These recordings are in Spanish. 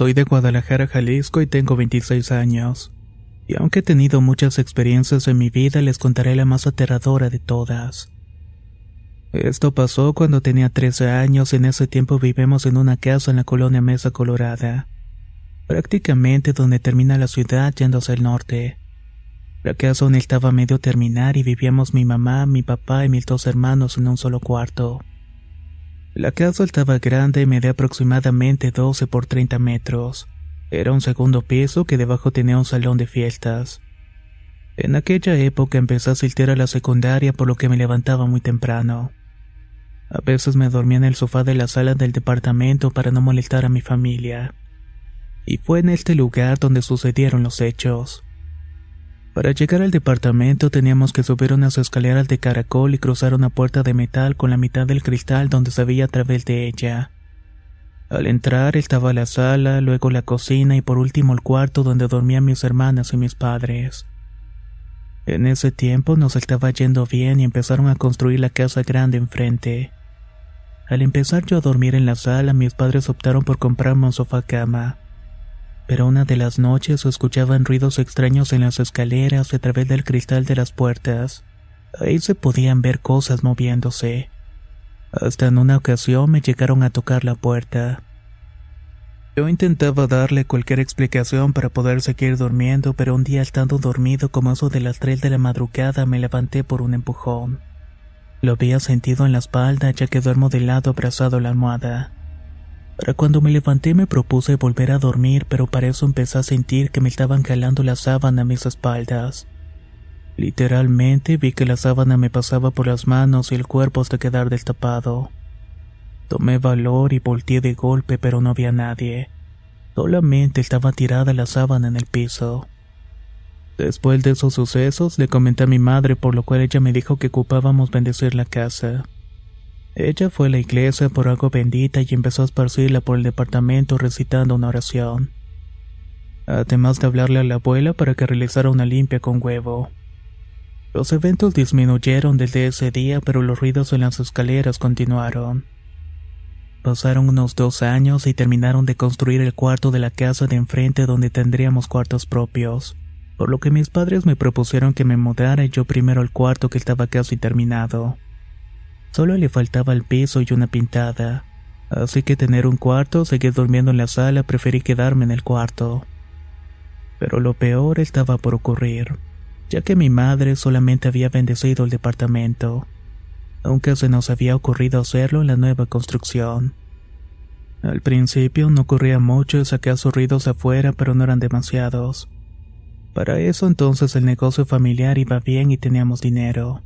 Soy de Guadalajara, Jalisco y tengo 26 años. Y aunque he tenido muchas experiencias en mi vida, les contaré la más aterradora de todas. Esto pasó cuando tenía 13 años en ese tiempo vivimos en una casa en la colonia Mesa Colorada, prácticamente donde termina la ciudad yendo hacia el norte. La casa aún estaba medio terminar y vivíamos mi mamá, mi papá y mis dos hermanos en un solo cuarto. La casa estaba grande y medía aproximadamente 12 por 30 metros. Era un segundo piso que debajo tenía un salón de fiestas. En aquella época empecé a asistir a la secundaria por lo que me levantaba muy temprano. A veces me dormía en el sofá de la sala del departamento para no molestar a mi familia. Y fue en este lugar donde sucedieron los hechos. Para llegar al departamento teníamos que subir unas escaleras de caracol y cruzar una puerta de metal con la mitad del cristal donde se veía a través de ella. Al entrar estaba la sala, luego la cocina y por último el cuarto donde dormían mis hermanas y mis padres. En ese tiempo nos estaba yendo bien y empezaron a construir la casa grande enfrente. Al empezar yo a dormir en la sala, mis padres optaron por comprarme un sofá cama pero una de las noches se escuchaban ruidos extraños en las escaleras a través del cristal de las puertas. Ahí se podían ver cosas moviéndose. Hasta en una ocasión me llegaron a tocar la puerta. Yo intentaba darle cualquier explicación para poder seguir durmiendo, pero un día estando dormido como eso de las 3 de la madrugada me levanté por un empujón. Lo había sentido en la espalda ya que duermo de lado abrazado a la almohada. Para cuando me levanté me propuse volver a dormir, pero para eso empecé a sentir que me estaban jalando la sábana a mis espaldas. Literalmente vi que la sábana me pasaba por las manos y el cuerpo hasta quedar destapado. Tomé valor y volteé de golpe, pero no había nadie. Solamente estaba tirada la sábana en el piso. Después de esos sucesos le comenté a mi madre, por lo cual ella me dijo que ocupábamos bendecir la casa. Ella fue a la iglesia por algo bendita y empezó a esparcirla por el departamento recitando una oración. Además de hablarle a la abuela para que realizara una limpia con huevo. Los eventos disminuyeron desde ese día, pero los ruidos en las escaleras continuaron. Pasaron unos dos años y terminaron de construir el cuarto de la casa de enfrente donde tendríamos cuartos propios, por lo que mis padres me propusieron que me mudara yo primero al cuarto que estaba casi terminado. Solo le faltaba el piso y una pintada. Así que tener un cuarto, seguir durmiendo en la sala, preferí quedarme en el cuarto. Pero lo peor estaba por ocurrir, ya que mi madre solamente había bendecido el departamento, aunque se nos había ocurrido hacerlo en la nueva construcción. Al principio no ocurría mucho y saqué ruidos afuera, pero no eran demasiados. Para eso entonces el negocio familiar iba bien y teníamos dinero.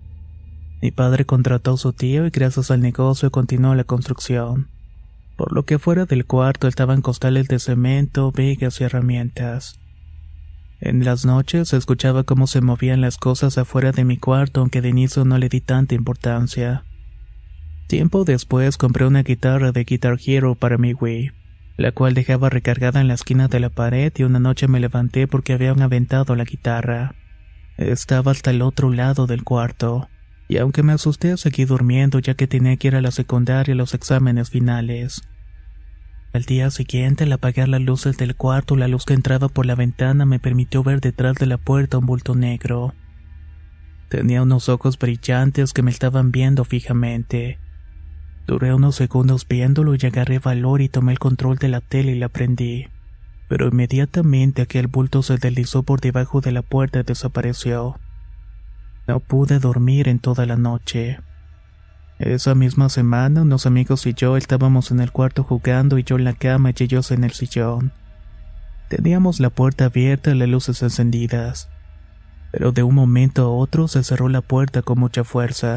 Mi padre contrató a su tío y gracias al negocio continuó la construcción. Por lo que fuera del cuarto estaban costales de cemento, vigas y herramientas. En las noches escuchaba cómo se movían las cosas afuera de mi cuarto, aunque de inicio no le di tanta importancia. Tiempo después compré una guitarra de Guitar Hero para mi Wii, la cual dejaba recargada en la esquina de la pared y una noche me levanté porque habían aventado la guitarra. Estaba hasta el otro lado del cuarto y aunque me asusté seguí durmiendo ya que tenía que ir a la secundaria a los exámenes finales. Al día siguiente, al apagar las luces del cuarto, la luz que entraba por la ventana me permitió ver detrás de la puerta un bulto negro. Tenía unos ojos brillantes que me estaban viendo fijamente. Duré unos segundos viéndolo y agarré valor y tomé el control de la tele y la prendí. Pero inmediatamente aquel bulto se deslizó por debajo de la puerta y desapareció. No pude dormir en toda la noche. Esa misma semana, unos amigos y yo estábamos en el cuarto jugando y yo en la cama y ellos en el sillón. Teníamos la puerta abierta y las luces encendidas. Pero de un momento a otro se cerró la puerta con mucha fuerza.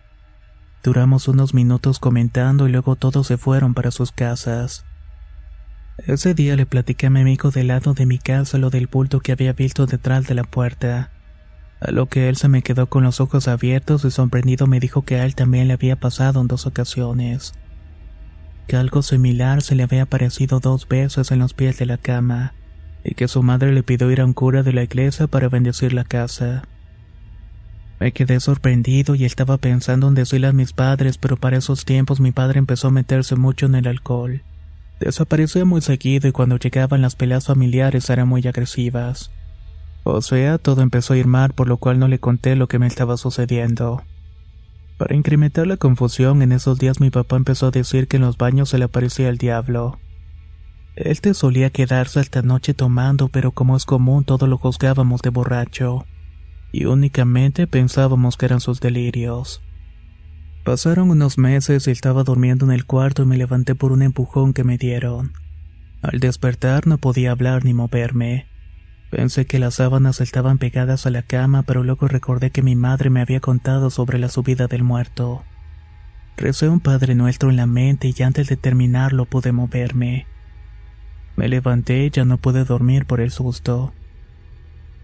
Duramos unos minutos comentando y luego todos se fueron para sus casas. Ese día le platiqué a mi amigo del lado de mi casa lo del bulto que había visto detrás de la puerta. A lo que él se me quedó con los ojos abiertos y sorprendido me dijo que a él también le había pasado en dos ocasiones. Que algo similar se le había aparecido dos veces en los pies de la cama, y que su madre le pidió ir a un cura de la iglesia para bendecir la casa. Me quedé sorprendido y estaba pensando en decirle a mis padres, pero para esos tiempos mi padre empezó a meterse mucho en el alcohol. Desaparecía muy seguido y cuando llegaban las peleas familiares eran muy agresivas. O sea, todo empezó a ir mal, por lo cual no le conté lo que me estaba sucediendo. Para incrementar la confusión, en esos días mi papá empezó a decir que en los baños se le aparecía el diablo. Él te solía quedarse hasta noche tomando, pero como es común, todo lo juzgábamos de borracho y únicamente pensábamos que eran sus delirios. Pasaron unos meses y estaba durmiendo en el cuarto y me levanté por un empujón que me dieron. Al despertar no podía hablar ni moverme. Pensé que las sábanas estaban pegadas a la cama, pero luego recordé que mi madre me había contado sobre la subida del muerto. Recé un Padre Nuestro en la mente y antes de terminarlo pude moverme. Me levanté y ya no pude dormir por el susto.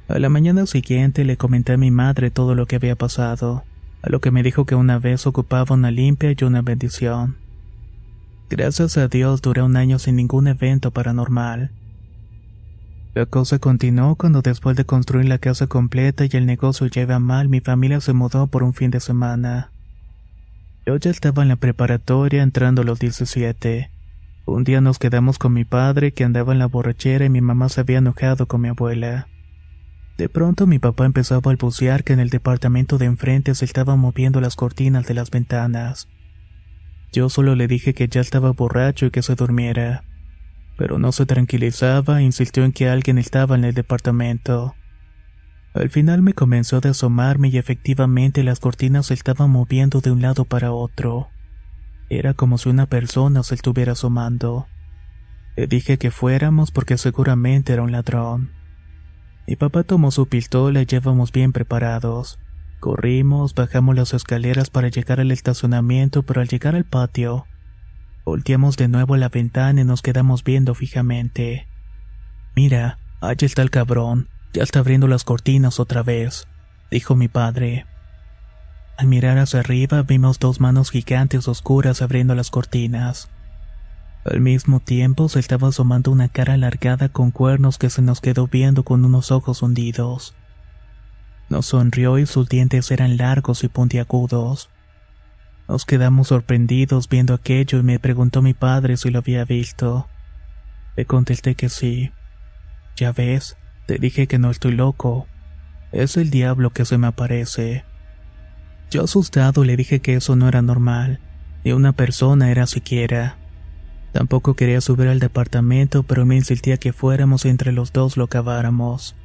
A la mañana siguiente le comenté a mi madre todo lo que había pasado, a lo que me dijo que una vez ocupaba una limpia y una bendición. Gracias a Dios duré un año sin ningún evento paranormal. La cosa continuó cuando después de construir la casa completa y el negocio iba mal, mi familia se mudó por un fin de semana. Yo ya estaba en la preparatoria entrando a los 17. Un día nos quedamos con mi padre que andaba en la borrachera y mi mamá se había enojado con mi abuela. De pronto mi papá empezó a balbucear que en el departamento de enfrente se estaban moviendo las cortinas de las ventanas. Yo solo le dije que ya estaba borracho y que se durmiera. Pero no se tranquilizaba e insistió en que alguien estaba en el departamento. Al final me comenzó a asomarme y efectivamente las cortinas se estaban moviendo de un lado para otro. Era como si una persona se estuviera asomando. Le dije que fuéramos porque seguramente era un ladrón. Mi papá tomó su pistola y llevamos bien preparados. Corrimos, bajamos las escaleras para llegar al estacionamiento, pero al llegar al patio, volteamos de nuevo a la ventana y nos quedamos viendo fijamente. Mira, allá está el cabrón, ya está abriendo las cortinas otra vez, dijo mi padre. Al mirar hacia arriba vimos dos manos gigantes oscuras abriendo las cortinas. Al mismo tiempo se estaba asomando una cara alargada con cuernos que se nos quedó viendo con unos ojos hundidos. Nos sonrió y sus dientes eran largos y puntiagudos. Nos quedamos sorprendidos viendo aquello y me preguntó mi padre si lo había visto. Le contesté que sí. Ya ves, te dije que no estoy loco. Es el diablo que se me aparece. Yo asustado le dije que eso no era normal, ni una persona era siquiera. Tampoco quería subir al departamento, pero me insistía que fuéramos entre los dos lo caváramos.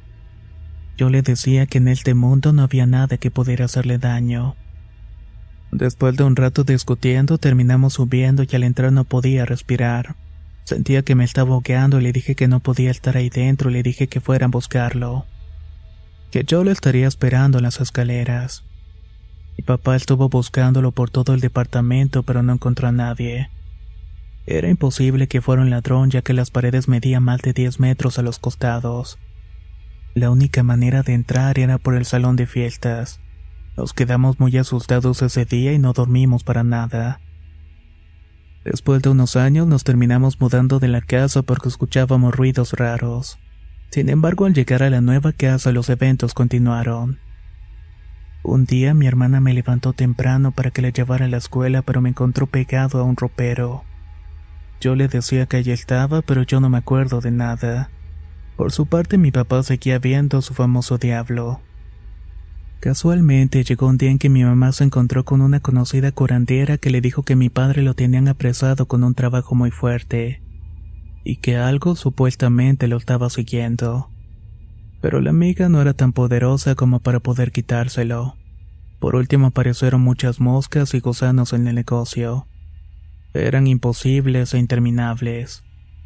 Yo le decía que en este mundo no había nada que pudiera hacerle daño. Después de un rato discutiendo, terminamos subiendo y al entrar no podía respirar. Sentía que me estaba ahogeando y le dije que no podía estar ahí dentro y le dije que fueran a buscarlo. Que yo lo estaría esperando en las escaleras. Mi papá estuvo buscándolo por todo el departamento pero no encontró a nadie. Era imposible que fuera un ladrón ya que las paredes medían más de 10 metros a los costados. La única manera de entrar era por el salón de fiestas. Nos quedamos muy asustados ese día y no dormimos para nada. Después de unos años nos terminamos mudando de la casa porque escuchábamos ruidos raros. Sin embargo, al llegar a la nueva casa los eventos continuaron. Un día mi hermana me levantó temprano para que la llevara a la escuela, pero me encontró pegado a un ropero. Yo le decía que allí estaba, pero yo no me acuerdo de nada. Por su parte, mi papá seguía viendo su famoso diablo. Casualmente llegó un día en que mi mamá se encontró con una conocida curandera que le dijo que mi padre lo tenían apresado con un trabajo muy fuerte y que algo supuestamente lo estaba siguiendo. Pero la amiga no era tan poderosa como para poder quitárselo. Por último aparecieron muchas moscas y gusanos en el negocio. Eran imposibles e interminables.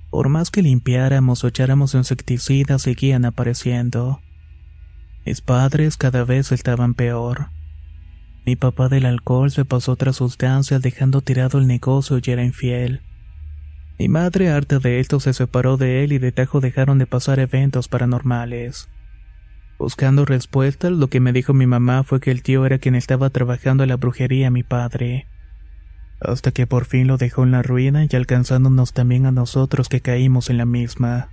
Por más que limpiáramos o echáramos insecticidas seguían apareciendo. Mis padres cada vez estaban peor. Mi papá del alcohol se pasó otras sustancias dejando tirado el negocio y era infiel. Mi madre, harta de esto, se separó de él y de tajo dejaron de pasar eventos paranormales. Buscando respuestas, lo que me dijo mi mamá fue que el tío era quien estaba trabajando en la brujería a mi padre. Hasta que por fin lo dejó en la ruina y alcanzándonos también a nosotros que caímos en la misma.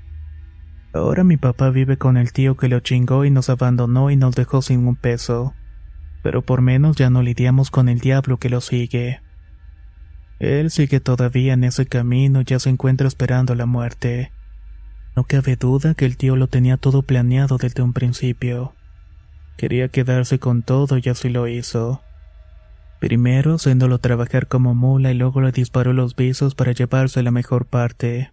Ahora mi papá vive con el tío que lo chingó y nos abandonó y nos dejó sin un peso. Pero por menos ya no lidiamos con el diablo que lo sigue. Él sigue todavía en ese camino y ya se encuentra esperando la muerte. No cabe duda que el tío lo tenía todo planeado desde un principio. Quería quedarse con todo y así lo hizo. Primero haciéndolo trabajar como mula y luego le disparó los visos para llevarse la mejor parte.